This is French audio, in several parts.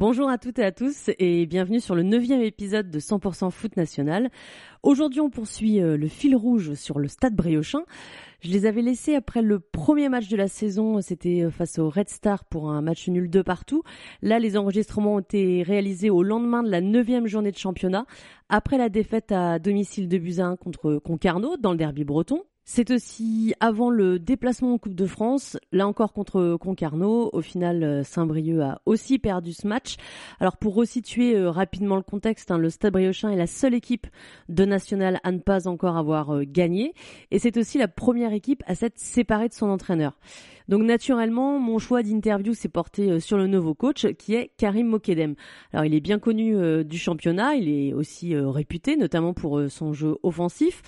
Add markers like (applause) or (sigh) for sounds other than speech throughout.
Bonjour à toutes et à tous et bienvenue sur le neuvième épisode de 100% foot national. Aujourd'hui on poursuit euh, le fil rouge sur le stade Briochin. Je les avais laissés après le premier match de la saison, c'était euh, face au Red Star pour un match nul de partout. Là les enregistrements ont été réalisés au lendemain de la neuvième journée de championnat, après la défaite à domicile de Buzyn contre Concarneau dans le derby breton. C'est aussi avant le déplacement en Coupe de France, là encore contre Concarneau. Au final, euh, Saint-Brieuc a aussi perdu ce match. Alors pour resituer euh, rapidement le contexte, hein, le Stade Briochin est la seule équipe de National à ne pas encore avoir euh, gagné. Et c'est aussi la première équipe à s'être séparée de son entraîneur. Donc naturellement, mon choix d'interview s'est porté sur le nouveau coach qui est Karim Mokedem. Alors il est bien connu du championnat, il est aussi réputé notamment pour son jeu offensif.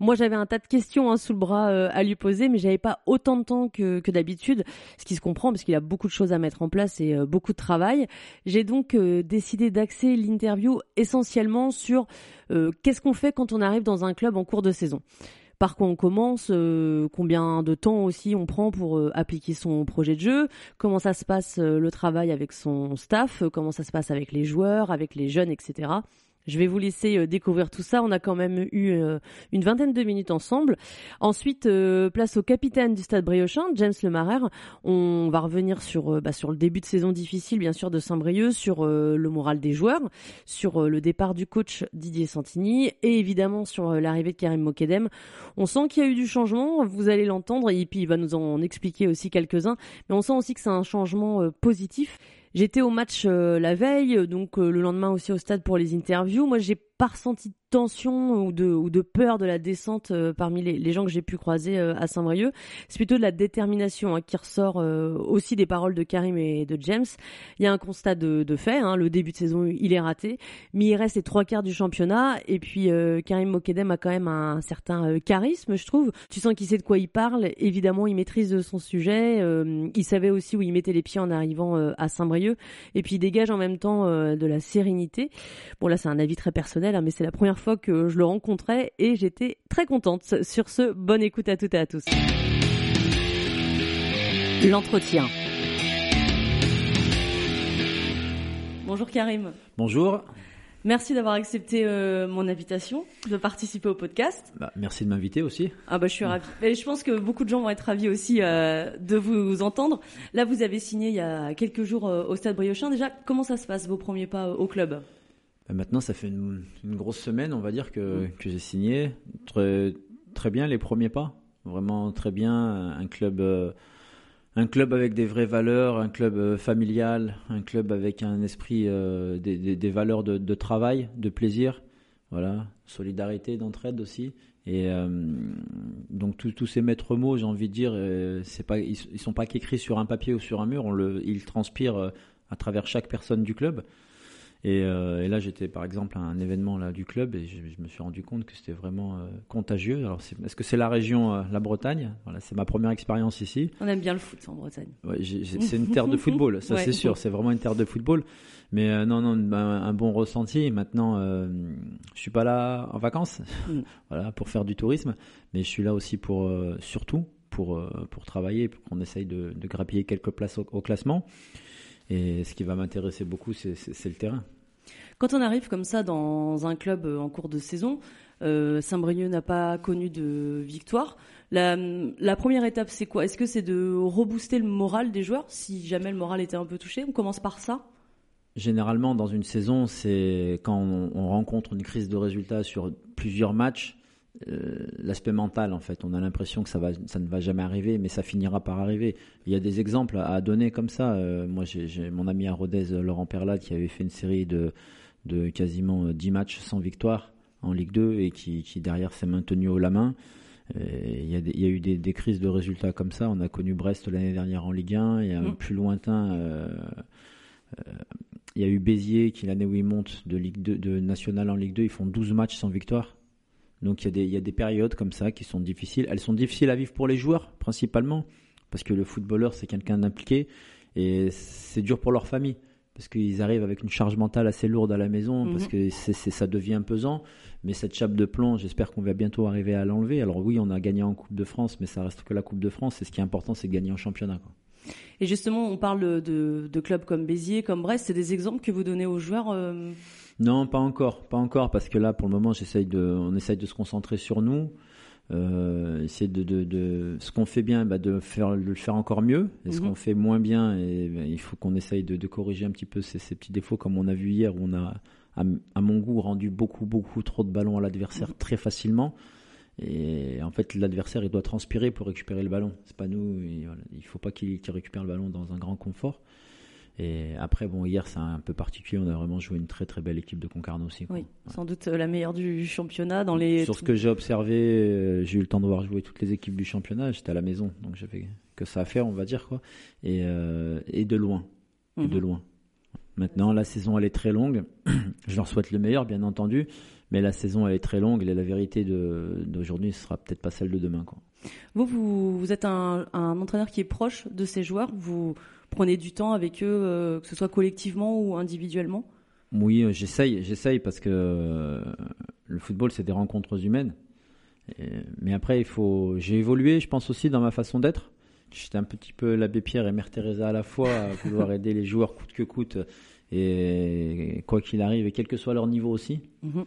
Moi, j'avais un tas de questions hein, sous le bras euh, à lui poser, mais j'avais pas autant de temps que, d'habitude, ce qui se comprend parce qu'il a beaucoup de choses à mettre en place et euh, beaucoup de travail. J'ai donc euh, décidé d'axer l'interview essentiellement sur qu'est-ce qu'on fait quand on arrive dans un club en cours de saison? Par quoi on commence, combien de temps aussi on prend pour appliquer son projet de jeu, comment ça se passe le travail avec son staff, comment ça se passe avec les joueurs, avec les jeunes, etc. Je vais vous laisser euh, découvrir tout ça. On a quand même eu euh, une vingtaine de minutes ensemble. Ensuite, euh, place au capitaine du Stade Briochin, James Lemarer. On va revenir sur bah, sur le début de saison difficile, bien sûr, de Saint-Brieuc, sur le moral des joueurs, sur le départ du coach Didier Santini et évidemment sur l'arrivée de Karim Mokedem. On sent qu'il y a eu du changement. Vous allez l'entendre et puis il va nous en expliquer aussi quelques-uns. Mais on sent aussi que c'est un changement positif. J'étais au match la veille, donc le lendemain aussi au stade pour les interviews. Moi, j'ai pas ressenti de tension ou de, ou de peur de la descente euh, parmi les, les, gens que j'ai pu croiser euh, à Saint-Brieuc. C'est plutôt de la détermination hein, qui ressort euh, aussi des paroles de Karim et de James. Il y a un constat de, de fait. Hein, le début de saison, il est raté, mais il reste les trois quarts du championnat. Et puis Karim Mokedem a quand même un, certain charisme, je trouve. Tu sens qu'il sait de quoi il parle. Évidemment, il maîtrise son sujet. il savait aussi où il mettait les pieds en arrivant à Saint-Brieuc. Et puis il dégage en même temps de la sérénité. Bon là, c'est un avis très personnel Hein, mais c'est la première fois que je le rencontrais et j'étais très contente. Sur ce, bonne écoute à toutes et à tous. L'entretien. Bonjour Karim. Bonjour. Merci d'avoir accepté euh, mon invitation de participer au podcast. Bah, merci de m'inviter aussi. Ah bah je suis ravie. Et je pense que beaucoup de gens vont être ravis aussi euh, de vous entendre. Là, vous avez signé il y a quelques jours euh, au Stade Briochin. Déjà, comment ça se passe vos premiers pas au club? Maintenant, ça fait une, grosse semaine, on va dire, que, que j'ai signé. Très, très bien les premiers pas. Vraiment très bien. Un club, euh, un club avec des vraies valeurs, un club euh, familial, un club avec un esprit, euh, des, des, valeurs de, de, travail, de plaisir. Voilà, solidarité, d'entraide aussi. Et donc tous ces maîtres mots, j'ai envie de dire, c'est pas, ils, ils sont pas qu'écrits sur un papier ou sur un mur. On le, ils transpirent à travers chaque personne du club. Euh, et, là, j'étais par exemple à un événement là, du club et je, me suis rendu compte que c'était vraiment euh, contagieux. Alors, est-ce que c'est la région, euh, la Bretagne? Voilà, c'est ma première expérience ici. On aime bien le foot en Bretagne. Ouais, (laughs) c'est une terre de football, ça c'est sûr. C'est vraiment une terre de football. Mais non, non, un, un, bon ressenti. Maintenant, je suis pas là en vacances, mm. (laughs) voilà, pour faire du tourisme, mais je suis là aussi pour, surtout, pour pour travailler, pour qu'on essaye de, de, grappiller quelques places au classement. Et ce qui va m'intéresser beaucoup, c'est le terrain. Quand on arrive comme ça dans un club euh, en cours de saison, euh, Saint-Brieuc n'a pas connu de victoire. La, la première étape, c'est quoi? Est-ce que c'est de rebooster le moral des joueurs si jamais le moral était un peu touché? On commence par ça? Généralement, dans une saison, c'est quand on, on, rencontre une crise de résultats sur plusieurs matchs, euh, l'aspect mental en fait. On a l'impression que ça, va, ça ne va jamais arriver, mais ça finira par arriver. Il y a des exemples à donner comme ça. Euh, moi, j'ai mon ami à Rodez, Laurent Perlat, qui avait fait une série de, de quasiment 10 matchs sans victoire en Ligue 2 et qui, qui derrière s'est maintenu haut la main. Euh, il y, a il y, a eu des, des, crises de résultats comme ça. On a connu Brest l'année dernière en Ligue 1. Il y a un mmh. plus lointain. Euh, il y a eu Béziers qui l'année où ils montent de Ligue 2, de national en Ligue 2, ils font 12 matchs sans victoire. Donc il y, a des, il y a des périodes comme ça qui sont difficiles. Elles sont difficiles à vivre pour les joueurs principalement, parce que le footballeur c'est quelqu'un d'impliqué et c'est dur pour leur famille parce qu'ils arrivent avec une charge mentale assez lourde à la maison, parce Mhm. que c'est, c'est- ça devient pesant. Mais cette chape de plomb, j'espère qu'on va bientôt arriver à l'enlever. Alors oui, on a gagné en Coupe de France, mais ça reste que la Coupe de France. Et ce qui est important, c'est de gagner en championnat. quoi. Et justement, on parle de, de clubs comme Béziers, comme Brest. C'est des exemples que vous donnez aux joueurs euh, Non, pas encore, pas encore, parce que là, pour le moment, j'essaye de, on essaye de se concentrer sur nous, euh, essayer de, de, de ce qu'on fait bien, bah, de faire de le faire encore mieux, et ce Mhm. qu'on fait moins bien, et bah, il faut qu'on essaye de, de corriger un petit peu ces, ces petits défauts, comme on a vu hier, où on a, à, à mon goût, rendu beaucoup, beaucoup trop de ballons à l'adversaire très facilement. Et en fait, l'adversaire, il doit transpirer pour récupérer le ballon. C'est pas nous. voilà. Il faut pas qu'il qu'il récupère le ballon dans un grand confort. Et après, bon, hier, c'est un peu particulier. On a vraiment joué une très très belle équipe de Concarneau aussi. quoi. Oui, sans doute euh, la meilleure du championnat dans les. Sur ce que j'ai observé, euh, j'ai eu le temps de voir jouer toutes les équipes du championnat. J'étais à la maison, donc j'avais que ça à faire, on va dire quoi. Et, euh, et de loin, et Mhm. de loin. Maintenant, la saison elle est très longue. (clears throat) Je leur souhaite le meilleur, bien entendu. Mais la saison elle est très longue. Et la vérité de- d'aujourd'hui, ce sera peut-être pas celle de demain, quoi. Vous, vous, vous êtes un, un entraîneur qui est proche de ces joueurs. Vous prenez du temps avec eux, euh, que ce soit collectivement ou individuellement. Oui, euh, j'essaye, j'essaye parce que euh, le football, c'est des rencontres humaines. Et- mais après, il faut. J'ai évolué, je pense aussi dans ma façon d'être. J'étais un petit peu l'abbé Pierre et Mère Teresa à la fois, à (laughs) vouloir aider les joueurs coûte que coûte, et quoi qu'il arrive, et quel que soit leur niveau aussi. Mhm.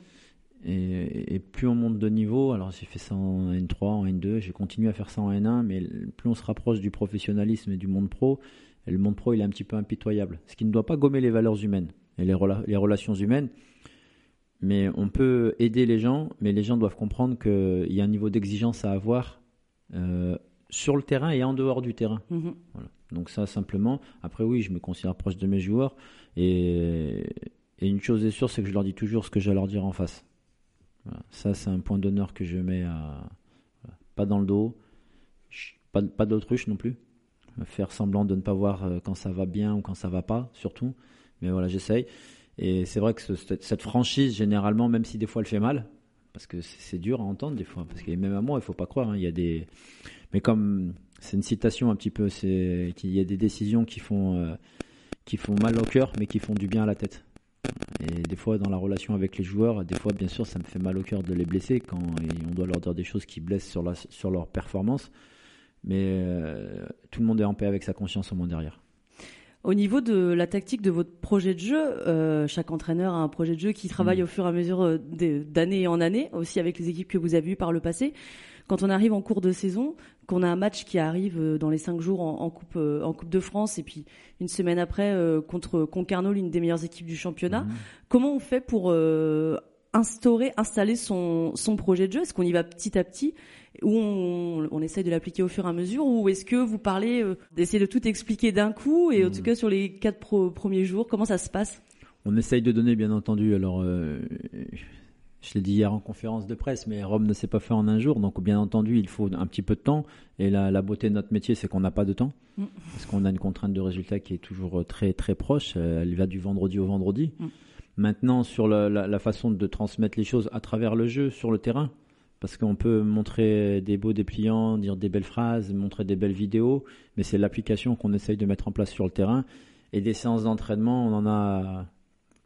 Et, et plus on monte de niveau, alors j'ai fait ça en N3, en N2, j'ai continué à faire ça en N1, mais plus on se rapproche du professionnalisme et du monde pro, et le monde pro il est un petit peu impitoyable. Ce qui ne doit pas gommer les valeurs humaines et les, rela- les relations humaines, mais on peut aider les gens, mais les gens doivent comprendre qu'il y a un niveau d'exigence à avoir euh, sur le terrain et en dehors du terrain. Mhm. Voilà. Donc ça simplement. Après oui, je me considère proche de mes joueurs et, et une chose est sûre, c'est que je leur dis toujours ce que j'ai à leur dire en face. Voilà. Ça c'est un point d'honneur que je mets à voilà. pas dans le dos, pas, pas d'autruche non plus. Faire semblant de ne pas voir euh, quand ça va bien ou quand ça va pas, surtout. Mais voilà, j'essaye. Et c'est vrai que ce- cette, franchise, généralement, même si des fois elle fait mal, parce que c'est dur à entendre des fois, parce que même à moi, il faut pas croire, hein, il y a des. Mais comme c'est une citation un petit peu, c'est qu'il y a des décisions qui font euh, qui font mal au cœur, mais qui font du bien à la tête. Et des fois, dans la relation avec les joueurs, des fois, bien sûr, ça me fait mal au cœur de les blesser quand on doit leur dire des choses qui blessent sur, la, sur leur performance. Mais euh, tout le monde est en paix avec sa conscience au moins derrière. Au niveau de la tactique de votre projet de jeu, euh, chaque entraîneur a un projet de jeu qui travaille Mm. au fur et à mesure euh, d'année en année, aussi avec les équipes que vous avez eues par le passé. Quand on arrive en cours de saison, qu'on a un match qui arrive euh, dans les cinq jours en, en coupe, en coupe de France, et puis une semaine après euh, contre Concarneau, l'une des meilleures équipes du championnat, Mhm. comment on fait pour euh, instaurer, installer son, son projet de jeu? Est-ce qu'on y va petit à petit? Ou on, on essaye de l'appliquer au fur et à mesure ou est-ce que vous parlez euh, d'essayer de tout expliquer d'un coup et en tout cas sur les quatre pro- premiers jours, comment ça se passe? On essaye de donner, bien entendu. Alors, euh, je l'ai dit hier en conférence de presse, mais Rome ne s'est pas fait en un jour. Donc, bien entendu, il faut un petit peu de temps. Et la, la beauté de notre métier, c'est qu'on n'a pas de temps. Mm. Parce qu'on a une contrainte de résultat qui est toujours très, très proche. Euh, Elle va du vendredi au vendredi. Mm. Maintenant, sur la, la- la façon de transmettre les choses à travers le jeu, sur le terrain, parce qu'on peut montrer des beaux dépliants, dire des belles phrases, montrer des belles vidéos, mais c'est l'application qu'on essaye de mettre en place sur le terrain. Et des séances d'entraînement, on en a,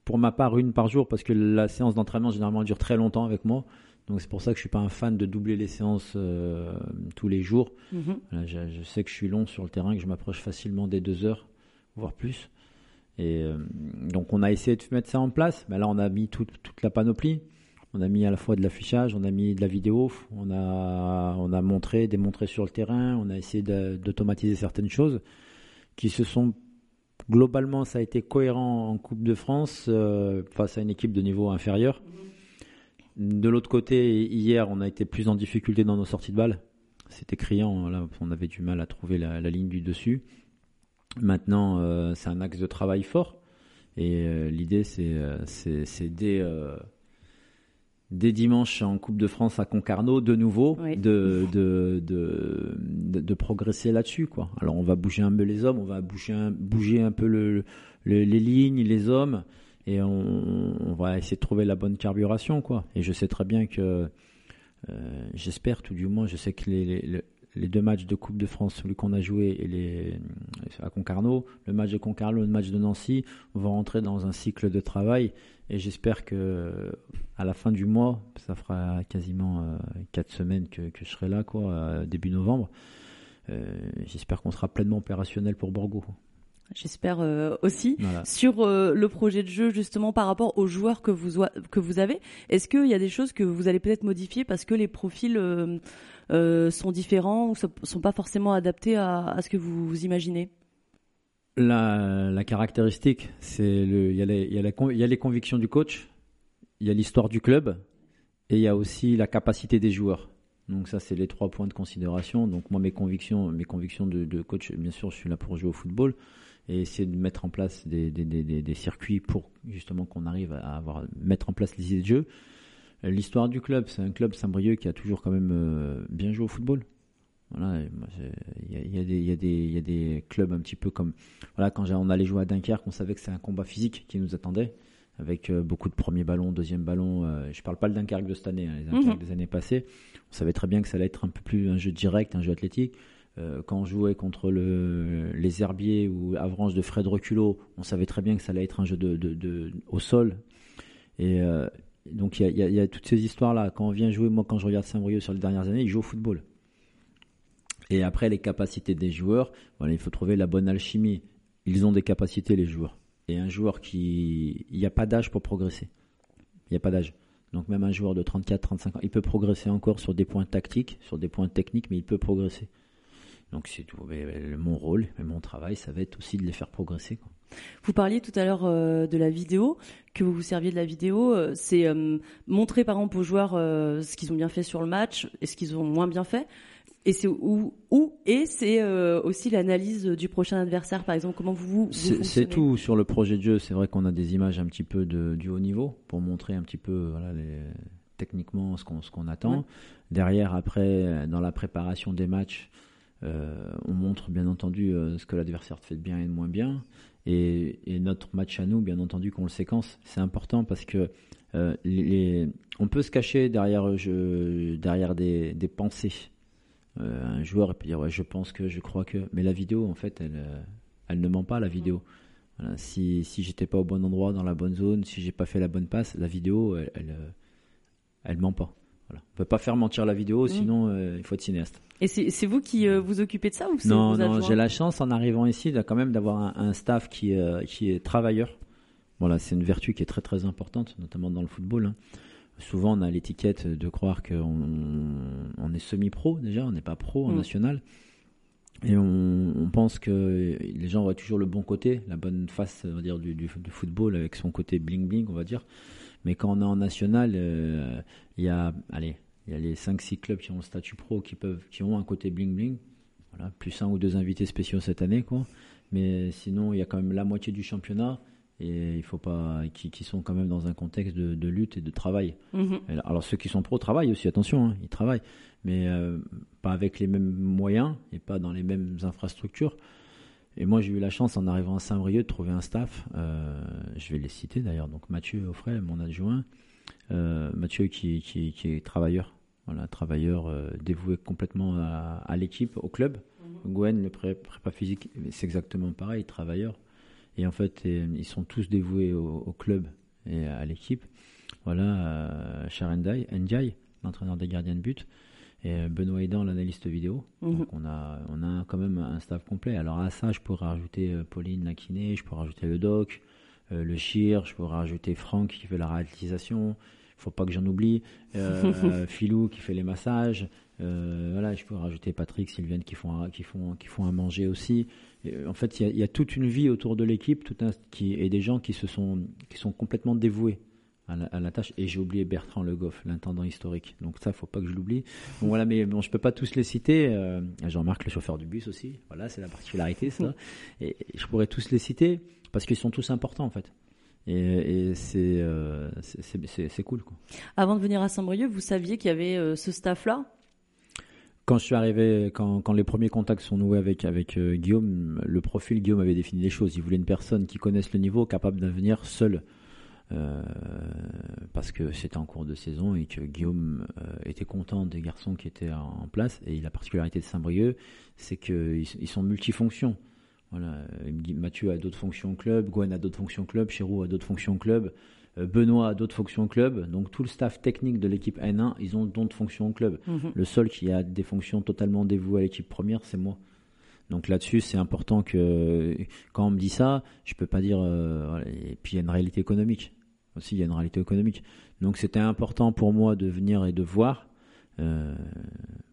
pour ma part, une par jour, parce que la séance d'entraînement, généralement, dure très longtemps avec moi. Donc c'est pour ça que je suis pas un fan de doubler les séances euh, tous les jours. Mhm. Voilà, je, je sais que je suis long sur le terrain, que je m'approche facilement des deux heures, voire plus. Et euh, donc on a essayé de mettre ça en place. Mais là, on a mis toute la panoplie. On a mis à la fois de l'affichage, on a mis de la vidéo, on a, on a montré, démontré sur le terrain, on a essayé d'automatiser certaines choses qui se sont globalement, ça a été cohérent en Coupe de France euh, face à une équipe de niveau inférieur. De l'autre côté, hier, on a été plus en difficulté dans nos sorties de balles. C'était criant, là, on avait du mal à trouver la, ligne du dessus. Maintenant, euh, c'est un axe de travail fort. Et euh, l'idée, c'est dès, euh, dès dimanche en Coupe de France à Concarneau, de nouveau, Oui. de, de, de, progresser là-dessus. quoi. Alors, on va bouger un peu les hommes, on va bouger un, bouger un peu le, le- les lignes, les hommes, et on, on va essayer de trouver la bonne carburation. quoi. Et je sais très bien que j'espère tout du moins, je sais que les, les deux matchs de Coupe de France, celui qu'on a joué et les, à Concarneau, le match de Concarneau, le match de Nancy, on va rentrer dans un cycle de travail et j'espère que à la fin du mois, ça fera quasiment euh, quatre semaines que, je serai là, quoi, début novembre. Euh, j'espère qu'on sera pleinement opérationnel pour Borgo. J'espère euh, aussi sur le projet de jeu justement par rapport aux joueurs que vous que vous avez. Est-ce qu'il y a des choses que vous allez peut-être modifier parce que les profils euh, sont différents ou sont pas forcément adaptés à, ce que vous, imaginez? La, caractéristique, c'est le, il y, a les, convictions du coach, il y a l'histoire du club et il y a aussi la capacité des joueurs. Donc ça, c'est les trois points de considération. Donc moi, mes convictions, mes convictions de, coach, bien sûr, je suis là pour jouer au football et essayer de mettre en place des circuits pour justement qu'on arrive à avoir mettre en place les idées de jeu. L'histoire du club, c'est un club Saint-Brieuc qui a toujours quand même euh, bien joué au football. Voilà, il y, a, des clubs un petit peu comme voilà quand on allait jouer à Dunkerque, on savait que c'est un combat physique qui nous attendait avec euh, beaucoup de premiers ballons, deuxième ballon. Je euh, je parle pas le Dunkerque de cette année, hein, les Dunkerque mhm. des années passées. On savait très bien que ça allait être un peu plus un jeu direct, un jeu athlétique. quand on jouait contre le, les Herbiers ou Avranches de Fred Reculot, on savait très bien que ça allait être un jeu de, au sol. Et, donc il y, a, toutes ces histoires-là. Quand on vient jouer, moi quand je regarde Saint-Brieuc sur les dernières années, ils jouent au football. Et après, les capacités des joueurs, voilà, il faut trouver la bonne alchimie. Ils ont des capacités, les joueurs. Et un joueur qui... Il n'y a pas d'âge pour progresser. Il n'y a pas d'âge. Donc même un joueur de 34, 35 ans, il peut progresser encore sur des points tactiques, sur des points techniques, mais il peut progresser. Donc c'est tout. mon rôle, mon travail, ça va être aussi de les faire progresser. Vous parliez tout à l'heure euh, de la vidéo, que vous vous serviez de la vidéo. Euh, c'est euh, montrer par exemple aux joueurs ce qu'ils ont bien fait sur le match et ce qu'ils ont moins bien fait. Et c'est où, où et c'est aussi l'analyse du prochain adversaire, par exemple. Comment vous, vous C'est tout sur le projet de jeu. C'est vrai qu'on a des images un petit peu de, du haut niveau pour montrer un petit peu voilà, les, techniquement ce qu'on ce qu'on attend. Derrière, après, dans la préparation des matchs, on montre bien entendu ce que l'adversaire fait de bien et de moins bien. Et, notre match à nous, bien entendu, qu'on le séquence, c'est important parce que euh, les, on peut se cacher derrière, je, derrière des, des pensées. Euh, un joueur peut dire ouais, je pense que, je crois que, mais la vidéo, en fait, elle, euh, elle ne ment pas la vidéo. Voilà, si si j'étais pas au bon endroit, dans la bonne zone, si j'ai pas fait la bonne passe, la vidéo, elle, elle, elle ment pas. Voilà. On peut pas faire mentir la vidéo, mmh. sinon euh, il faut être cinéaste. Et c'est vous qui euh, vous occupez de ça ou Non, non, j'ai la chance en arrivant ici de, quand même d'avoir un, staff qui, euh, qui est travailleur. Voilà, c'est une vertu qui est très très importante, notamment dans le football. Hein. Souvent, on a l'étiquette de croire qu'on on est semi-pro déjà, on n'est pas pro en mmh. national. Et on, pense que les gens voient toujours le bon côté, la bonne face, on va dire, du, du, du football avec son côté bling bling, on va dire. Mais quand on est en national, euh, il y a, allez, il y a les 5-6 clubs qui ont le statut pro qui peuvent, qui ont un côté bling bling. Voilà, plus un ou deux invités spéciaux cette année, quoi. Mais sinon, il y a quand même la moitié du championnat et il faut pas qui, qui sont quand même dans un contexte de, de lutte et de travail. Mhm. Alors ceux qui sont pro travaillent aussi, attention, hein, ils travaillent, mais euh, pas avec les mêmes moyens et pas dans les mêmes infrastructures. Et moi, j'ai eu la chance, en arrivant à Saint-Brieuc, de trouver un staff. Euh, je vais les citer d'ailleurs. Donc Mathieu Offray, mon adjoint. Euh, Mathieu qui, qui, qui, est travailleur. Voilà, travailleur dévoué complètement à, à l'équipe, au club. Mhm. Gwen, le prépa physique, c'est exactement pareil, travailleur. Et en fait, ils sont tous dévoués au, au club et à l'équipe. Voilà, euh, Charendai, Ndiaye, l'entraîneur des gardiens de but et Benoît Aidan, l'analyste vidéo. Mhm. Donc on a, on a quand même un staff complet. Alors à ça, je pourrais rajouter euh, Pauline Laquiné, je pourrais rajouter le doc, euh, le chir, je pourrais rajouter Franck qui fait la réalisation. Faut pas que j'en oublie. Euh, (laughs) Philou qui fait les massages. Euh, voilà, je pourrais rajouter Patrick, Sylviane qui font, qui font, qui font à manger aussi. en fait, il y, y, a toute une vie autour de l'équipe, tout un, qui et des gens qui se sont, qui sont complètement dévoués à la, tâche. Et j'ai oublié Bertrand Le Goff, l'intendant historique. Donc ça, faut pas que je l'oublie. Bon voilà, mais bon, je peux pas tous les citer. Euh, Jean-Marc, le chauffeur du bus aussi. Voilà, c'est la particularité, ça. (laughs) Et, je pourrais tous les citer parce qu'ils sont tous importants en fait. Et, et c'est euh, c'est cool. Quoi. Avant de venir à Saint-Brieuc, vous saviez qu'il y avait euh, ce staff-là? Quand je suis arrivé, quand, quand les premiers contacts sont noués avec avec euh, Guillaume, le profil Guillaume avait défini les choses. Il voulait une personne qui connaisse le niveau, capable de venir seul parce que c'était en cours de saison et que Guillaume était content des garçons qui étaient en, place. Et la particularité de Saint-Brieuc, c'est qu'ils ils sont multifonctions. Voilà. Mathieu a d'autres fonctions club, Gwen a d'autres fonctions club, Chirou a d'autres fonctions club. Euh, Benoît a d'autres fonctions club. Donc tout le staff technique de l'équipe N1, ils ont d'autres fonctions club. Mhm. Le seul qui a des fonctions totalement dévouées à l'équipe première, c'est moi. Donc là-dessus, c'est important que quand on me dit ça, je peux pas dire. Euh, et puis il y a une réalité économique aussi. Il y a une réalité économique. Donc c'était important pour moi de venir et de voir. Euh,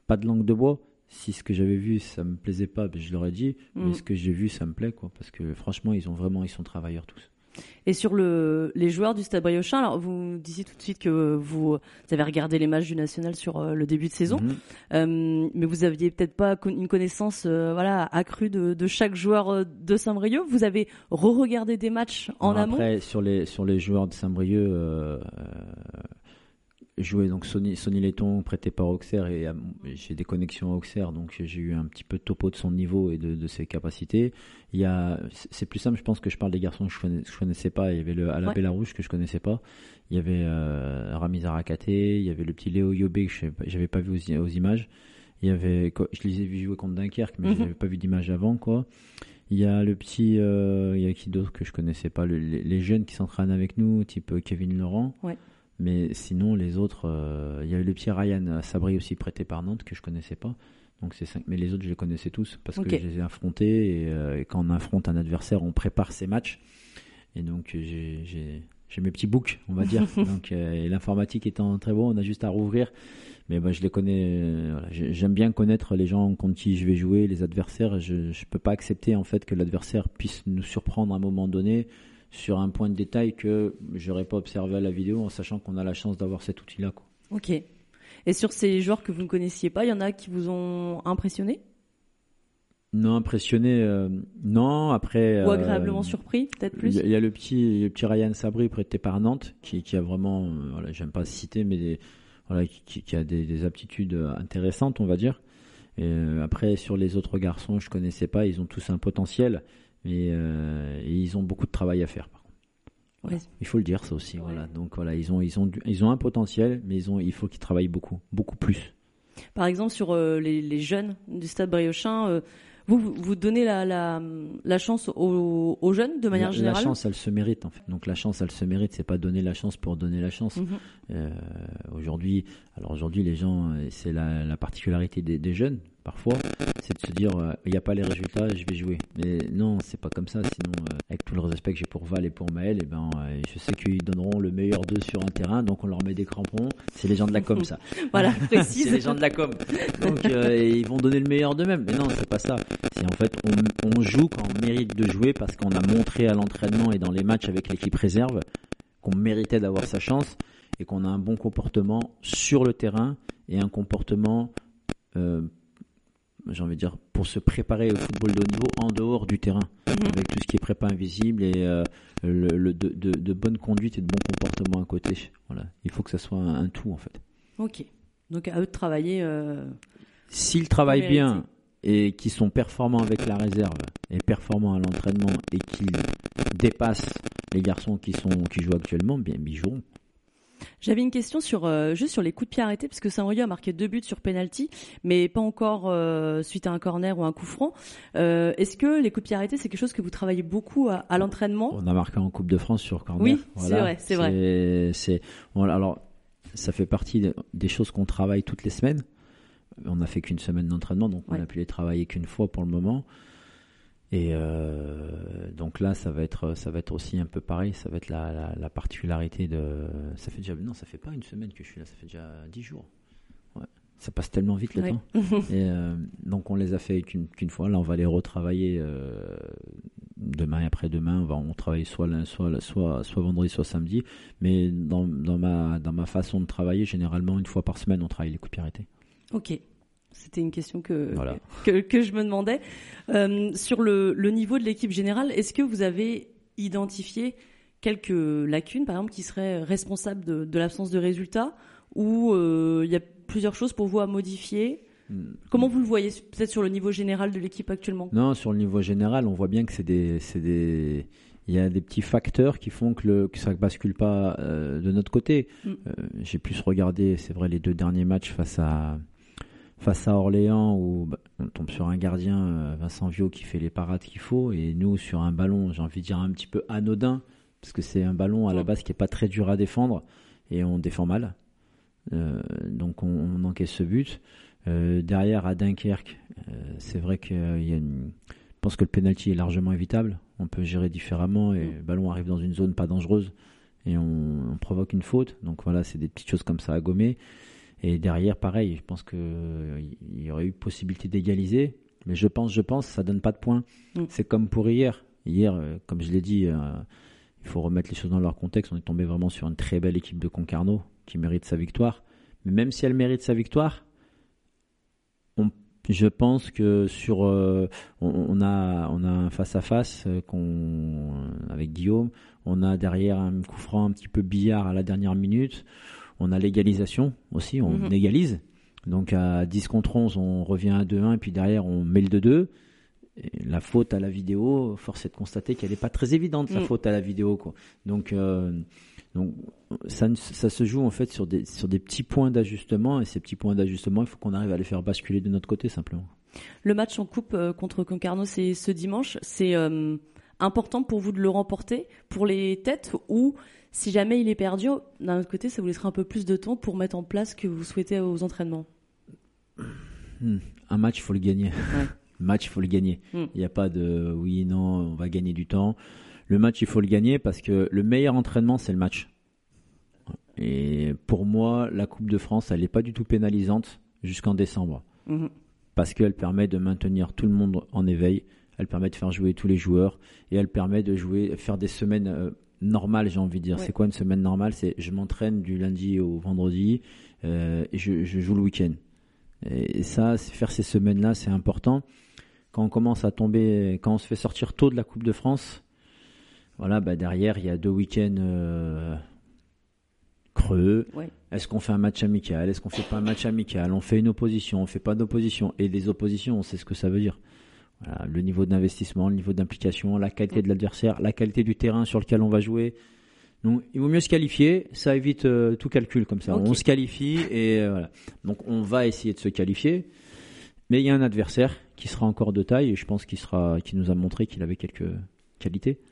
pas de langue de bois. Si ce que j'avais vu, ça me plaisait pas, ben, je leur ai dit. Mais mhm. ce que j'ai vu, ça me plaît, quoi. Parce que franchement, ils ont vraiment, ils sont travailleurs tous. Et sur le, les joueurs du Stade Briochin, alors vous disiez tout de suite que vous, avez regardé les matchs du National sur euh, le début de saison, mhm. euh, mais vous aviez peut-être pas une connaissance euh, voilà accrue de, de, chaque joueur de Saint-Brieuc. Vous avez re-regardé des matchs en amont? Après, sur les sur les joueurs de Saint-Brieuc, joué donc Sony, Sony Letton prêté par Auxerre et euh, j'ai des connexions à Auxerre donc j'ai eu un petit peu de topo de son niveau et de, ses capacités. Il y a c'est plus simple je pense que je parle des garçons que je, connais, connaissais pas, il y avait le Ala ouais. Rouge que je connaissais pas. Il y avait euh, Ramiz Arakate, il y avait le petit Léo Yobé que j'avais pas vu aux, images. Il y avait je les ai vus jouer contre Dunkerque mais je n'avais mhm. pas vu d'image avant quoi. Il y a le petit, euh, il y a qui d'autre que je connaissais pas, les, jeunes qui s'entraînent avec nous, type Kevin Laurent. Ouais. Mais sinon, les autres, euh, il y a eu le petit Ryan Sabri aussi prêté par Nantes que je connaissais pas. Donc c'est cinq. Mais les autres, je les connaissais tous parce que je les ai affrontés. Euh, et, quand on affronte un adversaire, on prépare ses matchs. Et donc j'ai mes petits books, on va dire. (laughs) donc euh, l'informatique étant très bon, on a juste à rouvrir. Mais bah, je les connais. J'aime bien connaître les gens contre qui je vais jouer, les adversaires. Je ne peux pas accepter en fait que l'adversaire puisse nous surprendre à un moment donné sur un point de détail que j'aurais pas observé à la vidéo en sachant qu'on a la chance d'avoir cet outil-là. Quoi. Ok. Et sur ces joueurs que vous ne connaissiez pas, il y en a qui vous ont impressionné? Non, impressionné, euh, non. Après. Ou euh, agréablement surpris, peut-être plus? Il y, a le petit, petit Ryan Sabri prêté par Nantes qui, qui a vraiment, euh, voilà, j'aime pas citer, mais voilà, qui, qui, a des, des, aptitudes intéressantes, on va dire. Et après, sur les autres garçons, je connaissais pas. Ils ont tous un potentiel. Euh, et, ils ont beaucoup de travail à faire. Par contre. Il faut le dire ça aussi. Voilà. Donc voilà, ils ont ils ont ils ont un potentiel, mais ils ont il faut qu'ils travaillent beaucoup, beaucoup plus. Par exemple sur euh, les, jeunes du Stade Briochin. Euh, vous, vous donnez la, la, la chance aux, aux, jeunes de manière générale La chance, elle se mérite en fait. Donc la chance, elle se mérite. C'est pas donner la chance pour donner la chance. Mhm. aujourd'hui, alors aujourd'hui, les gens, c'est la, la particularité des, des, jeunes parfois, c'est de se dire euh, il n'y a pas les résultats, je vais jouer. Mais non, c'est pas comme ça. Sinon, euh, avec tout le respect que j'ai pour Val et pour Maël, et eh ben, euh, je sais qu'ils donneront le meilleur d'eux sur un terrain, donc on leur met des crampons. C'est les gens de la com, ça. (laughs) voilà, (laughs) précise. c'est les gens de la com. Donc ils vont donner le meilleur d'eux-mêmes. Mais non, c'est pas ça. C'est en fait, on, on joue quand on mérite de jouer parce qu'on a montré à l'entraînement et dans les matchs avec l'équipe réserve qu'on méritait d'avoir sa chance et qu'on a un bon comportement sur le terrain et un comportement euh, j'ai envie de dire, pour se préparer au football de haut niveau en dehors du terrain, mhm. avec tout ce qui est prépa invisible et euh, le, de, de, bonne conduite et de bon comportement à côté. Voilà, il faut que ça soit un, tout en fait. Ok, donc à eux de travailler. Euh, S'ils travaillent bien et qu'ils sont performants avec la réserve et performants à l'entraînement et qu'ils dépassent les garçons qui sont qui jouent actuellement, bien ils joueront. J'avais une question sur euh, juste sur les coups de pied arrêtés parce que Saint-Brieuc a marqué deux buts sur penalty, mais pas encore euh, suite à un corner ou un coup franc. Euh, est-ce que les coups de pied arrêtés c'est quelque chose que vous travaillez beaucoup à, l'entraînement? On a marqué en Coupe de France sur corner. Oui, c'est vrai, c'est vrai. Alors ça fait partie des choses qu'on travaille toutes les semaines. On n'a fait qu'une semaine d'entraînement, donc on a pu les travailler qu'une fois pour le moment. Et euh, donc là, ça va être, ça va être aussi un peu pareil. Ça va être la, la, particularité de. Ça fait déjà, non, ça fait pas une semaine que je suis là. Ça fait déjà dix jours. Ouais. Ça passe tellement vite le temps. (laughs) Et euh, donc on les a fait qu'une fois. Là, on va les retravailler euh, demain et après-demain. On va on travaille soit soit soit soit vendredi, soit samedi. Mais dans, dans ma dans ma façon de travailler, généralement une fois par semaine, on travaille les coups de Ok. C'était une question que, que, je me demandais. Euh, sur le, le, niveau de l'équipe générale, est-ce que vous avez identifié quelques lacunes, par exemple, qui seraient responsables de, de l'absence de résultats, ou euh, il y a plusieurs choses pour vous à modifier? Hmm. Comment vous le voyez peut-être sur le niveau général de l'équipe actuellement? Non, sur le niveau général, on voit bien que c'est des, des, il y a des petits facteurs qui font que, le, que ça ne bascule pas euh, de notre côté. Mm. Euh, J'ai plus regardé, c'est vrai, les deux derniers matchs face à, face à Orléans où bah, on tombe sur un gardien, euh, Vincent Viau, qui fait les parades qu'il faut, et nous sur un ballon, j'ai envie de dire un petit peu anodin, parce que c'est un ballon à la base qui est pas très dur à défendre, et on défend mal. Euh, donc on, on encaisse ce but. Euh, derrière à Dunkerque, euh, c'est vrai a une... Je pense que le penalty est largement évitable. On peut gérer différemment et Mm. le ballon arrive dans une zone pas dangereuse et on, on provoque une faute. Donc voilà, c'est des petites choses comme ça à gommer. Et derrière, pareil, je pense que euh, y aurait eu possibilité d'égaliser, mais je pense, je pense, ça donne pas de points. Mm. C'est comme pour hier. Hier, euh, comme je l'ai dit, euh, il faut remettre les choses dans leur contexte. On est tombé vraiment sur une très belle équipe de Concarneau qui mérite sa victoire. Mais même si elle mérite sa victoire, on- je pense que sur, euh, on, on a, on a un face à face qu'on, avec Guillaume. On a derrière un coup franc un petit peu billard à la dernière minute. On a l'égalisation aussi, on Mhm. égalise. Donc à 10 contre 11, on revient à 2-1, et puis derrière on met le 2-2. Et la faute à la vidéo, force est de constater qu'elle n'est pas très évidente, la Mm. faute à la vidéo. Quoi. Donc, euh, donc ça, ça se joue en fait sur des, sur des petits points d'ajustement, et ces petits points d'ajustement, il faut qu'on arrive à les faire basculer de notre côté simplement. Le match en coupe euh, contre Concarneau, c'est ce dimanche. C'est euh, important pour vous de le remporter? Pour les têtes ou si jamais il est perdu, d'un autre côté, ça vous laissera un peu plus de temps pour mettre en place ce que vous souhaitez aux entraînements. Hmm. Un match, il faut le gagner. (laughs) Match, il faut le gagner. Mm. Il n'y a pas de oui, non, on va gagner du temps. Le match, il faut le gagner parce que le meilleur entraînement, c'est le match. Et pour moi, la Coupe de France, elle n'est pas du tout pénalisante jusqu'en décembre. Mhm. parce qu'elle permet de maintenir tout le monde en éveil, elle permet de faire jouer tous les joueurs et elle permet de jouer, faire des semaines normales, j'ai envie de dire. Ouais. C'est quoi une semaine normale? C'est je m'entraîne du lundi au vendredi euh, et je, je joue le week-end. Et, et ça, faire ces semaines-là, c'est important. Quand on commence à tomber, quand on se fait sortir tôt de la Coupe de France, voilà, bah derrière il y a deux week-ends euh, creux. Ouais. Est-ce qu'on fait un match amical? Est-ce qu'on fait pas un match amical? On fait une opposition On fait pas d'opposition Et les oppositions, on sait ce que ça veut dire. Voilà, le niveau d'investissement, le niveau d'implication, la qualité de l'adversaire, la qualité du terrain sur lequel on va jouer. Donc, il vaut mieux se qualifier. Ça évite euh, tout calcul comme ça. On se qualifie et euh, voilà. Donc, on va essayer de se qualifier. Mais il y a un adversaire qui sera encore de taille et je pense qu'il sera, qui nous a montré qu'il avait quelques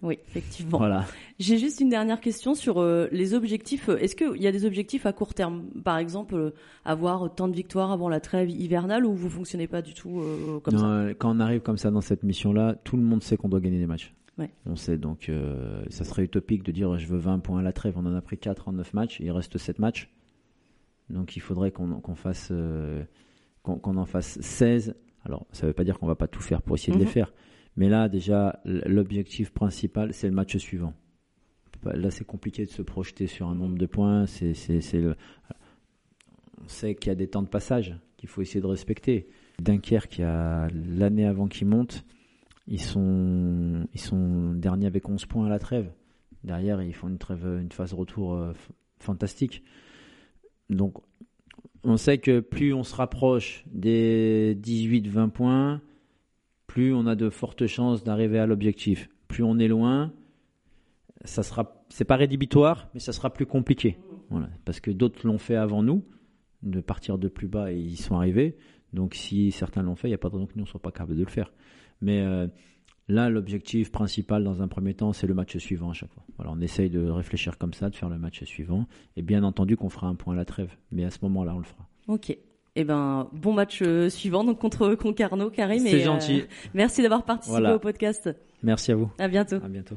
Oui, effectivement. Voilà. J'ai juste une dernière question sur euh, les objectifs. Est-ce qu'il y a des objectifs à court terme? Par exemple, euh, avoir tant de victoires avant la trêve hivernale ou vous fonctionnez pas du tout euh, comme Non, ça? Quand on arrive comme ça dans cette mission-là, tout le monde sait qu'on doit gagner des matchs. Ouais. On sait donc, ça serait utopique de dire je veux 20 points à la trêve. On en a pris 4 en 9 matchs, il reste 7 matchs. Donc il faudrait qu'on fasse, qu'on en fasse 16. Alors ça ne veut pas dire qu'on va pas tout faire pour essayer de Mhm. les faire. Mais là, déjà, l'objectif principal, c'est le match suivant. Là, c'est compliqué de se projeter sur un nombre de points. On sait qu'il y a des temps de passage qu'il faut essayer de respecter. Dunkerque, l'année avant qu'ils montent, ils sont, ils sont derniers avec 11 points à la trêve. Derrière, ils font une trêve, une phase retour euh, fantastique. Donc, on sait que plus on se rapproche des 18-20 points, plus on a de fortes chances d'arriver à l'objectif. Plus on est loin, ça sera, c'est pas rédhibitoire, mais ça sera plus compliqué. Voilà, parce que d'autres l'ont fait avant nous, de partir de plus bas et ils sont arrivés. Donc si certains l'ont fait, il n'y a pas de raison que nous ne soyons pas capables de le faire. Mais euh, là, l'objectif principal dans un premier temps, c'est le match suivant à chaque fois. On essaye de réfléchir comme ça, de faire le match suivant. Et bien entendu qu'on fera un point à la trêve. Mais à ce moment-là, on le fera. Ok. Eh ben, bon match euh, suivant donc contre Concarneau, Karim. C'est et, euh, gentil. merci d'avoir participé Voilà. au podcast. Merci à vous. À bientôt. À bientôt.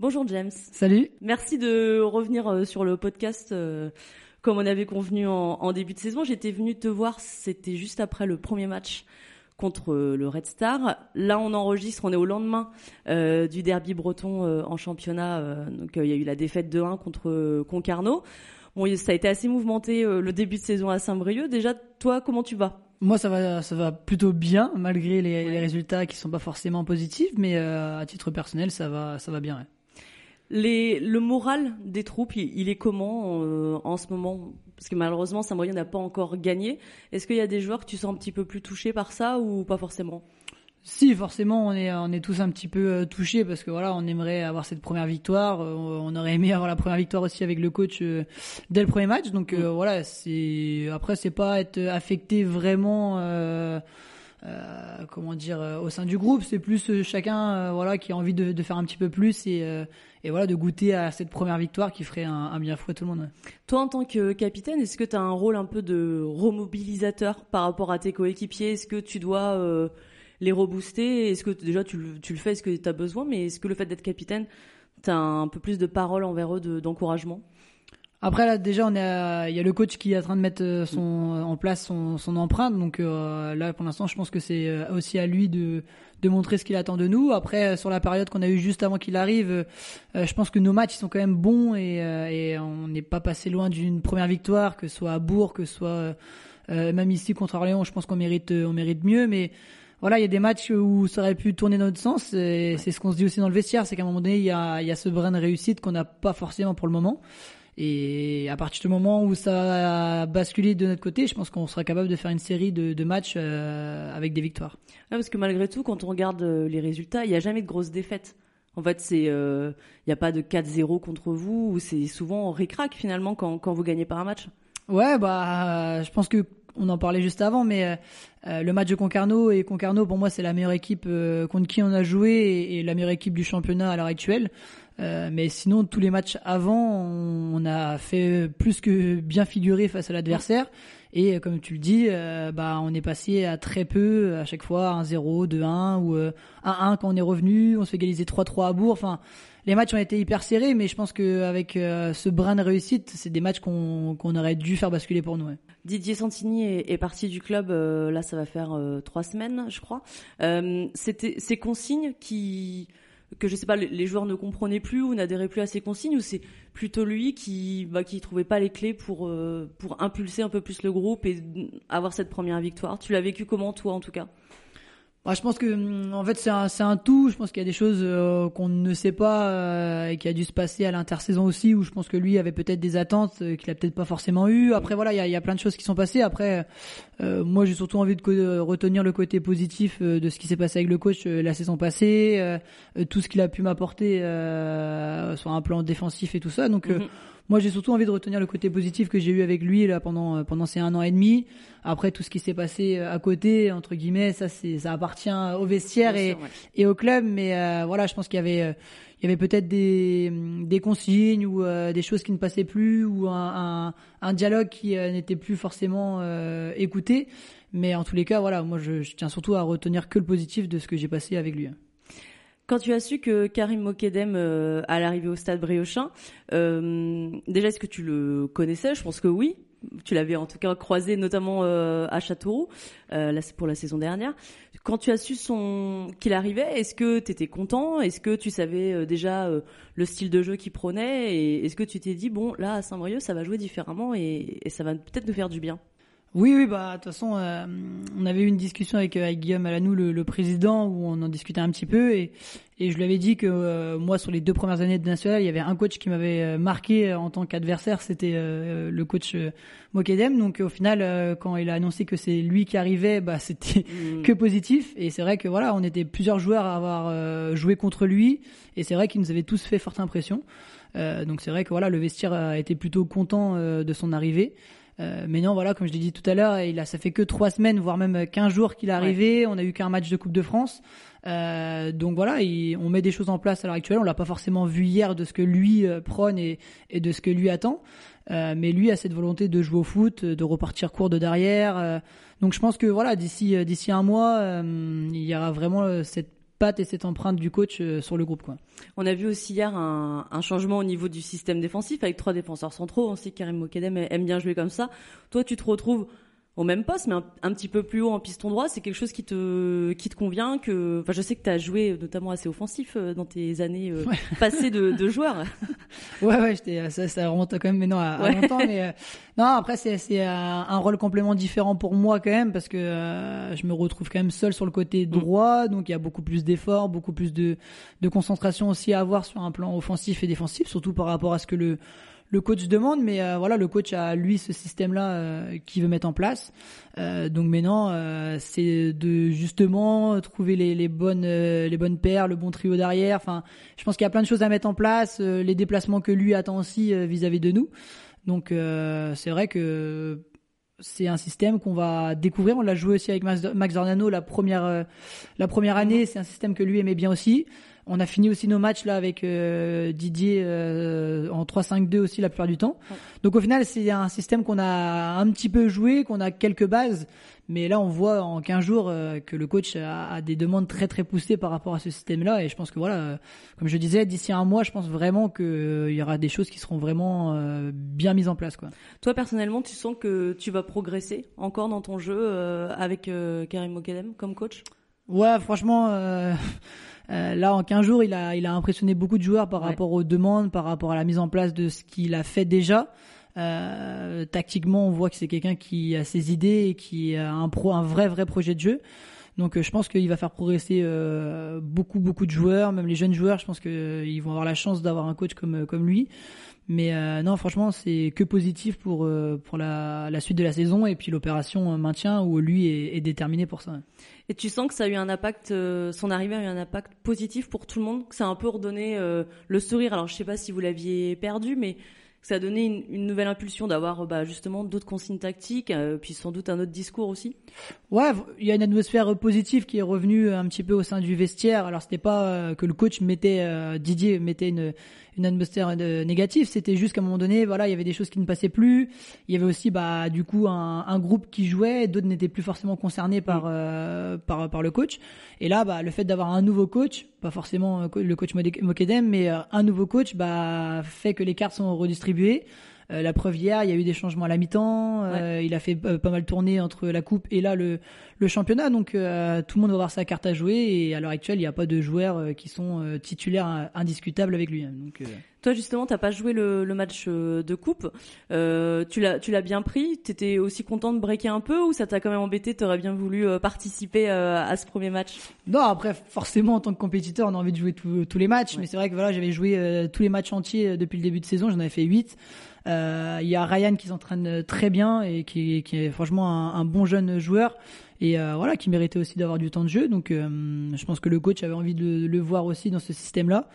Bonjour James. Salut. Merci de revenir euh, sur le podcast euh, comme on avait convenu en, en début de saison. J'étais venu te voir, c'était juste après le premier match contre le Red Star. Là, on enregistre, on est au lendemain euh, du derby breton euh, en championnat. euh, donc, euh, il y a eu la défaite de 1 contre euh, Concarneau. Bon, ça a été assez mouvementé euh, le début de saison à Saint-Brieuc. Déjà, toi, comment tu vas? Moi, ça va, ça va plutôt bien, malgré les, Ouais. les résultats qui sont pas forcément positifs, mais euh, à titre personnel, ça va, ça va bien. ouais. Les, le moral des troupes, il, il est comment euh, en ce moment? Parce que malheureusement, Saint-Brieuc n'a pas encore gagné. Est-ce qu'il y a des joueurs que tu sens un petit peu plus touchés par ça ou pas forcément? Si, forcément, on est, on est tous un petit peu euh, touchés parce que voilà, on aimerait avoir cette première victoire. Euh, on aurait aimé (laughs) avoir la première victoire aussi avec le coach euh, dès le premier match. Donc Mm. voilà, c'est après c'est pas être affecté vraiment. euh, euh, comment dire au sein du groupe c'est plus chacun voilà qui a envie de, de faire un petit peu plus et, et voilà de goûter à cette première victoire qui ferait un, un bien fou à tout le monde ouais. Toi, en tant que capitaine, est-ce que tu as un rôle un peu de remobilisateur par rapport à tes coéquipiers? Est-ce que tu dois les rebooster Est-ce que déjà tu, tu le fais Est-ce que tu as besoin Mais est-ce que le fait d'être capitaine, tu as un peu plus de parole envers eux, de- d'encouragement? Après là déjà on à- il y a le coach qui est en train de mettre euh, son en place son, empreinte donc euh, là pour l'instant je pense que c'est euh, aussi à lui de de montrer ce qu'il attend de nous. Après sur la période qu'on a eu juste avant qu'il arrive, je pense que nos matchs ils sont quand même bons et, et on n'est pas passé loin d'une première victoire que ce soit à Bourg, que ce soit même ici contre Orléans, je pense qu'on mérite on mérite mieux mais voilà, il y a des matchs où ça aurait pu tourner dans notre sens. et C'est ce qu'on se dit aussi dans le vestiaire, c'est qu'à un moment donné, il y a, il y a ce brin de réussite qu'on n'a pas forcément pour le moment. Et à partir du moment où ça a basculé de notre côté, je pense qu'on sera capable de faire une série de, de matchs euh, avec des victoires. Ouais, Parce que malgré tout, quand on regarde euh, les résultats, il n'y a jamais de grosses défaites. En fait, c'est il n'y a pas de 4-0 contre vous, ou c'est souvent récrac finalement quand, quand vous gagnez pas un match. Ouais, bah, euh, je pense que on en parlait juste avant, mais euh, euh, le match de Concarneau et Concarneau, pour moi, c'est la meilleure équipe euh, contre qui on a joué et, la meilleure équipe du championnat à l'heure actuelle. Euh, mais sinon, tous les matchs avant, on, a fait plus que bien figurer face à l'adversaire. Et euh, comme tu le dis, euh, bah, on est passé à très peu à chaque fois 1-0, 2-1 ou euh, 1-1 quand on est revenu. On se fait égaliser 3-3 à Bourg. Enfin, les matchs ont été hyper serrés, mais je pense qu'avec euh, ce brin de réussite, c'est des matchs qu'on aurait dû faire basculer pour nous. Didier Santini est, parti du club, euh, là ça va faire euh, trois semaines, je crois. Euh, C'était ces consignes qui que je sais pas, les, joueurs ne comprenaient plus ou n'adhéraient plus à ces consignes, ou c'est plutôt lui qui bah, qui trouvait pas les clés pour pour impulser un peu plus le groupe et avoir cette première victoire? Tu l'as vécu comment toi en tout cas? Je pense que hum, en fait c'est un, c'est un tout. Je pense qu'il y a des choses euh, qu'on ne sait pas euh, et qui a dû se passer à l'intersaison aussi où je pense que lui avait peut-être des attentes euh, qu'il a peut-être pas forcément eu. Après voilà, il y a, y a plein de choses qui sont passées. Après euh, moi j'ai surtout envie de retenir le côté positif de ce qui s'est passé avec le coach la saison passée, tout ce qu'il a pu m'apporter euh, sur un plan défensif et tout ça. Donc euh, Mhm. Moi, j'ai surtout envie de retenir le côté positif que j'ai eu avec lui là pendant euh, pendant ces un an et demi. Après, tout ce qui s'est passé euh, à côté, entre guillemets, ça c'est ça appartient au vestiaire Bien et, sûr, ouais. et au club. Mais euh, voilà, je pense qu'il y avait euh, il y avait peut-être des des consignes ou euh, des choses qui ne passaient plus ou un un, un dialogue qui euh, n'était plus forcément euh, écouté. Mais en tous les cas, voilà, moi je, je tiens surtout à retenir que le positif de ce que j'ai passé avec lui. Quand tu as su que Karim Mokedem euh, allait arriver au stade Briochin, euh, déjà est-ce que tu le connaissais? Je pense que oui. Tu l'avais en tout cas croisé notamment euh, à Châteauroux euh, là, pour la saison dernière. Quand tu as su son qu'il arrivait, est-ce que tu étais content? Est-ce que tu savais euh, déjà euh, le style de jeu qu'il prenait? Et est-ce que tu t'es dit bon là à Saint-Brieuc ça va jouer différemment et, et ça va peut-être nous faire du bien? Oui, oui, bah de toute façon, euh, on avait eu une discussion avec, euh, avec Guillaume Alanou, le, le président, où on en discutait un petit peu, et, et je lui avais dit que euh, moi, sur les deux premières années de national, il y avait un coach qui m'avait euh, marqué en tant qu'adversaire, c'était euh, le coach Mokedem. Donc au final, euh, quand il a annoncé que c'est lui qui arrivait, bah (laughs) c'était Mm. que positif. Et c'est vrai que voilà, on était plusieurs joueurs à avoir euh, joué contre lui, et c'est vrai qu'il nous avait tous fait forte impression. Euh, donc c'est vrai que voilà, le vestiaire a été plutôt content euh, de son arrivée. Euh, mais non, voilà, comme je l'ai dit tout à l'heure, il a, ça fait que trois semaines, voire même 15 jours qu'il est arrivé. On a eu qu'un match de Coupe de France. Euh, donc voilà, il- on met des choses en place à l'heure actuelle. On l'a pas forcément vu hier de ce que lui euh, prône et, et de ce que lui attend. Euh, mais lui a cette volonté de jouer au foot, de repartir court de derrière. euh, donc je pense que voilà, d'ici euh, d'ici un mois, euh, il y aura vraiment cette patte et cette empreinte du coach euh, sur le groupe, quoi. On a vu aussi hier un, un changement au niveau du système défensif avec trois défenseurs centraux. On sait que Karim Mokedem aime bien jouer comme ça. Toi, tu te retrouves au même poste, mais un, un petit peu plus haut en piston droit. C'est quelque chose qui te qui te convient. Que, enfin, je sais que tu as joué notamment assez offensif euh, dans tes années euh, (laughs) passées de, de joueur. (laughs) Ouais, ouais, j'étais, ça, ça remonte quand même maintenant à, à longtemps, mais euh, (laughs) non, après c'est c'est un, un rôle complètement différent pour moi quand même parce que euh, je me retrouve quand même seul sur le côté droit, donc il y a beaucoup plus d'efforts, beaucoup plus de de concentration aussi à avoir sur un plan offensif et défensif, surtout par rapport à ce que le le coach demande, mais voilà, le coach a lui ce système-là qu'il veut mettre en place. donc maintenant, c'est de justement trouver les, les bonnes les bonnes paires, le bon trio derrière. Enfin, je pense qu'il y a plein de choses à mettre en place, les déplacements que lui attend aussi vis-à-vis de nous. Donc c'est vrai que c'est un système qu'on va découvrir. On l'a joué aussi avec Max Dornano la première euh, la première année. C'est un système que lui aimait bien aussi. On a fini aussi nos matchs là avec euh, Didier euh, en 3-5-2 aussi la plupart du temps. Donc au final, c'est un système qu'on a un petit peu joué, qu'on a quelques bases, mais là on voit en 15 jours euh, que le coach a, des demandes très très poussées par rapport à ce système-là et je pense que voilà, comme je disais, d'ici un mois, je pense vraiment qu'il y aura des choses qui seront vraiment bien mises en place quoi. Toi personnellement, tu sens que tu vas progresser encore dans ton jeu avec Karim Mokedem comme coach? Ouais, franchement Euh, là, en 15 jours, il a, il a impressionné beaucoup de joueurs par rapport aux demandes, par rapport à la mise en place de ce qu'il a fait déjà. Euh, tactiquement, on voit que c'est quelqu'un qui a ses idées et qui a un pro, un vrai, vrai projet de jeu. Donc, euh, je pense qu'il va faire progresser euh, beaucoup, beaucoup de joueurs, même les jeunes joueurs. Je pense qu'ils vont avoir la chance d'avoir un coach comme, comme lui. Mais euh, non, franchement, c'est que positif pour euh, pour la, la, suite de la saison et puis l'opération maintien où lui est, est, déterminé pour ça. Et tu sens que ça a eu un impact, euh, son arrivée a eu un impact positif pour tout le monde, que ça a un peu redonné le sourire. Alors je sais pas si vous l'aviez perdu, mais ça a donné une, une nouvelle impulsion d'avoir bah, justement d'autres consignes tactiques, puis sans doute un autre discours aussi. Ouais, il y a une atmosphère positive qui est revenue un petit peu au sein du vestiaire. Alors c'était pas que le coach mettait Didier mettait une une atmosphère négative. C'était juste qu'à un moment donné, voilà, il y avait des choses qui ne passaient plus. Il y avait aussi, bah, du coup, un, un groupe qui jouait, d'autres n'étaient plus forcément concernés par, euh, par, par le coach. Et là, bah, le fait d'avoir un nouveau coach, pas forcément euh, le coach Mokedem, mais euh, un nouveau coach, bah, fait que les cartes sont redistribuées. Euh, la preuve hier, il y a eu des changements à la mi-temps. Euh, il a fait euh, pas mal tourner entre la coupe et là le, le championnat. Donc tout le monde va avoir sa carte à jouer et à l'heure actuelle, il n'y a pas de joueurs qui sont titulaires indiscutables avec lui. Donc, Toi justement, t'as pas joué le, le match de coupe. Euh, tu l'as, tu l'as bien pris. T'étais aussi content de breaker un peu ou ça t'a quand même embêté? T'aurais bien voulu participer à ce premier match? Non, après forcément en tant que compétiteur, on a envie de jouer tous les matchs. Mais c'est vrai que voilà, j'avais joué tous les matchs entiers depuis le début de saison. J'en avais fait 8 euh, il y a Ryan qui s'entraîne très bien et qui, qui est franchement un, un, bon jeune joueur et euh, voilà qui méritait aussi d'avoir du temps de jeu. Donc euh, je pense que le coach avait envie de, le voir aussi dans ce système-là.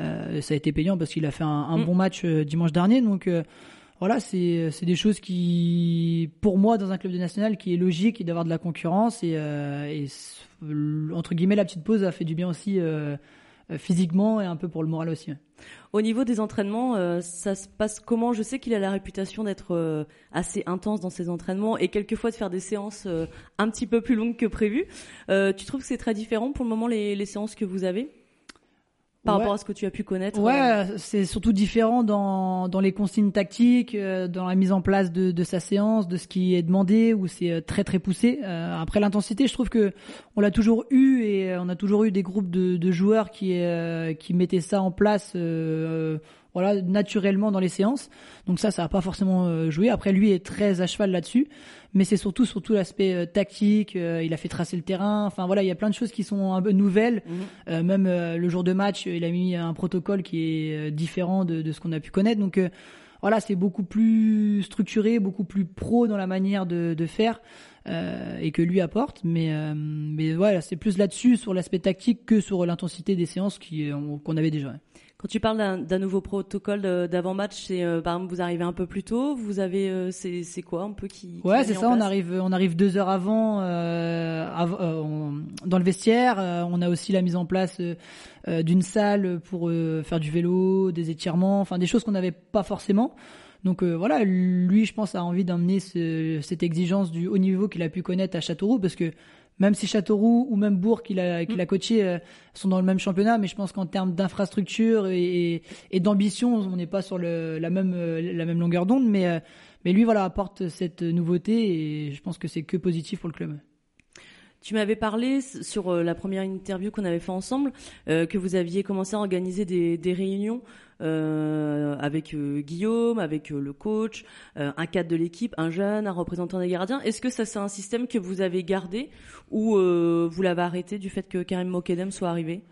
Euh, ça a été payant parce qu'il a fait un, un mm. bon match dimanche dernier. Donc voilà, c'est des choses qui, pour moi, dans un club de national, qui est logique d'avoir de la concurrence et, et, entre guillemets la petite pause a fait du bien aussi physiquement et un peu pour le moral aussi. Au niveau des entraînements, euh, ça se passe comment? Je sais qu'il a la réputation d'être euh, assez intense dans ses entraînements et quelquefois de faire des séances euh, un petit peu plus longues que prévu. tu trouves que c'est très différent pour le moment les, les séances que vous avez? Par rapport à ce que tu as pu connaître Ouais, euh, c'est surtout différent dans, dans les consignes tactiques, euh, dans la mise en place de, de sa séance, de ce qui est demandé, où c'est euh, très très poussé. après l'intensité, je trouve que on l'a toujours eu et on a toujours eu des groupes de, de joueurs qui qui mettaient ça en place voilà naturellement dans les séances. Donc ça, ça va pas forcément euh, joué. Après, lui est très à cheval là-dessus, mais c'est surtout surtout l'aspect euh, tactique. Euh, il a fait tracer le terrain. Enfin voilà, il y a plein de choses qui sont un peu nouvelles. Mhm. même le jour de match, il a mis un protocole qui est différent de, de ce qu'on a pu connaître. Donc voilà, c'est beaucoup plus structuré, beaucoup plus pro dans la manière de, de faire. Euh, et que lui apporte. Mais, euh, mais voilà, c'est plus là-dessus, sur l'aspect tactique, que sur l'intensité des séances qu'on avait déjà. Quand tu parles d'un nouveau protocole d'avant-match, c'est euh, par exemple vous arrivez un peu plus tôt, vous avez euh, c'est quoi un peu qui, qui Ouais, c'est ça. On arrive on arrive deux heures avant, euh, dans le vestiaire. on a aussi la mise en place d'une salle pour faire du vélo, des étirements, enfin des choses qu'on n'avait pas forcément. Donc voilà, lui, je pense, a envie d'emmener ce, cette exigence du haut niveau qu'il a pu connaître à Châteauroux, parce que même si Châteauroux ou même Bourg qu'il a, qu'il a mm. coaché euh, sont dans le même championnat, mais je pense qu'en termes d'infrastructure et, et d'ambition, on n'est pas sur le, la même euh, la même longueur d'onde, mais euh, mais lui voilà apporte cette nouveauté et je pense que c'est que positif pour le club. Tu m'avais parlé sur la première interview qu'on avait fait ensemble que vous aviez commencé à organiser des, des réunions euh, avec euh, Guillaume, avec euh, le coach, un cadre de l'équipe, un jeune, un représentant des gardiens. Est-ce que ça c'est un système que vous avez gardé ou vous l'avez arrêté du fait que Karim Mokedem soit arrivé?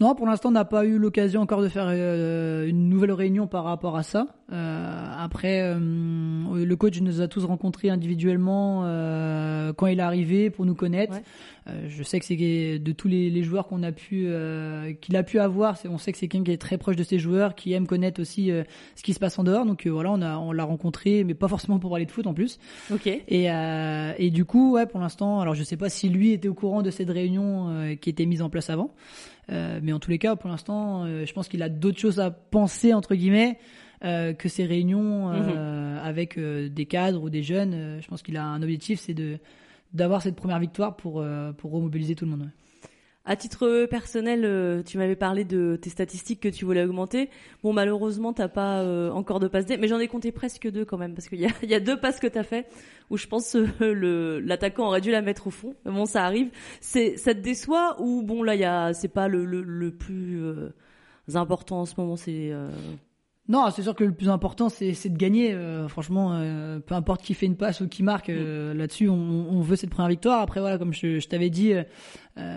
Non, pour l'instant, on n'a pas eu l'occasion encore de faire une nouvelle réunion par rapport à ça. Après, le coach nous a tous rencontrés individuellement quand il est arrivé pour nous connaître. Ouais. Je sais que c'est de tous les, les joueurs qu'on a pu, qu'il a pu avoir. On sait que c'est quelqu'un qui est très proche de ses joueurs, qui aime connaître aussi euh, ce qui se passe en dehors. Donc euh, voilà, on a, on l'a rencontré, mais pas forcément pour parler de foot en plus. Ok. Et, euh, et du coup, ouais, pour l'instant, alors je sais pas si lui était au courant de cette réunion qui était mise en place avant, mais en tous les cas, pour l'instant, je pense qu'il a d'autres choses à penser entre guillemets que ces réunions euh, avec des cadres ou des jeunes. Je pense qu'il a un objectif, c'est de d'avoir cette première victoire pour pour remobiliser tout le monde. ouais. À titre personnel, euh, tu m'avais parlé de tes statistiques que tu voulais augmenter. Bon, malheureusement, t'as pas euh, encore de passes D, mais j'en ai compté presque deux quand même, parce qu'il (laughs) y a, deux passes que t'as fait où je pense euh, le l'attaquant aurait dû la mettre au fond. Bon, ça arrive. Ça te déçoit ou bon là, y a c'est pas le plus important en ce moment. C'est Non, c'est sûr que le plus important, c'est de gagner. euh, franchement, euh, peu importe qui fait une passe ou qui marque, euh, là-dessus, on, on veut cette première victoire. Après, voilà, comme je, je t'avais dit,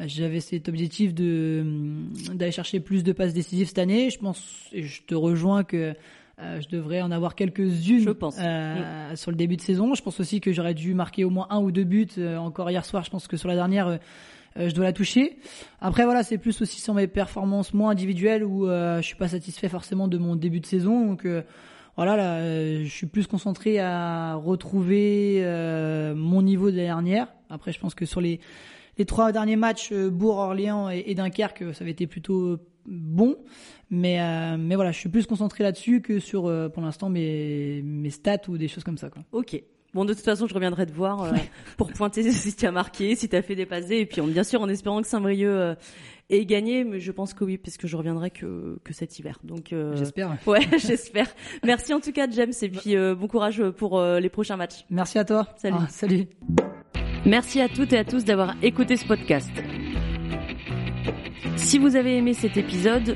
j'avais cet objectif de hum, d'aller chercher plus de passes décisives cette année. Je pense, et je te rejoins que je devrais en avoir quelques-unes Je pense. euh, sur le début de saison. Je pense aussi que j'aurais dû marquer au moins un ou deux buts. encore hier soir, je pense que sur la dernière, je dois la toucher. Après voilà, c'est plus aussi sur mes performances moins individuelles où euh, je suis pas satisfait forcément de mon début de saison. Donc euh, voilà, là, euh, je suis plus concentré à retrouver euh, mon niveau de l'année dernière. Après, je pense que sur les les trois derniers matchs, euh, Bourg, Orléans et, Dunkerque, euh, ça avait été plutôt euh, bon. Mais euh, mais voilà, je suis plus concentré là-dessus que sur euh, pour l'instant mes mes stats ou des choses comme ça quoi. ok. Bon, de toute façon, je reviendrai te voir euh, (laughs) pour pointer si tu as marqué, si tu as fait des passes D, et puis on, bien sûr en espérant que Saint-Brieuc euh, ait gagné, mais je pense que oui, puisque je reviendrai que que cet hiver. Donc euh, J'espère. (laughs) Ouais, (laughs) j'espère. Merci en tout cas, James, et puis bon courage pour les prochains matchs. Merci à toi. Salut. Ah, salut. Merci à toutes et à tous d'avoir écouté ce podcast. Si vous avez aimé cet épisode,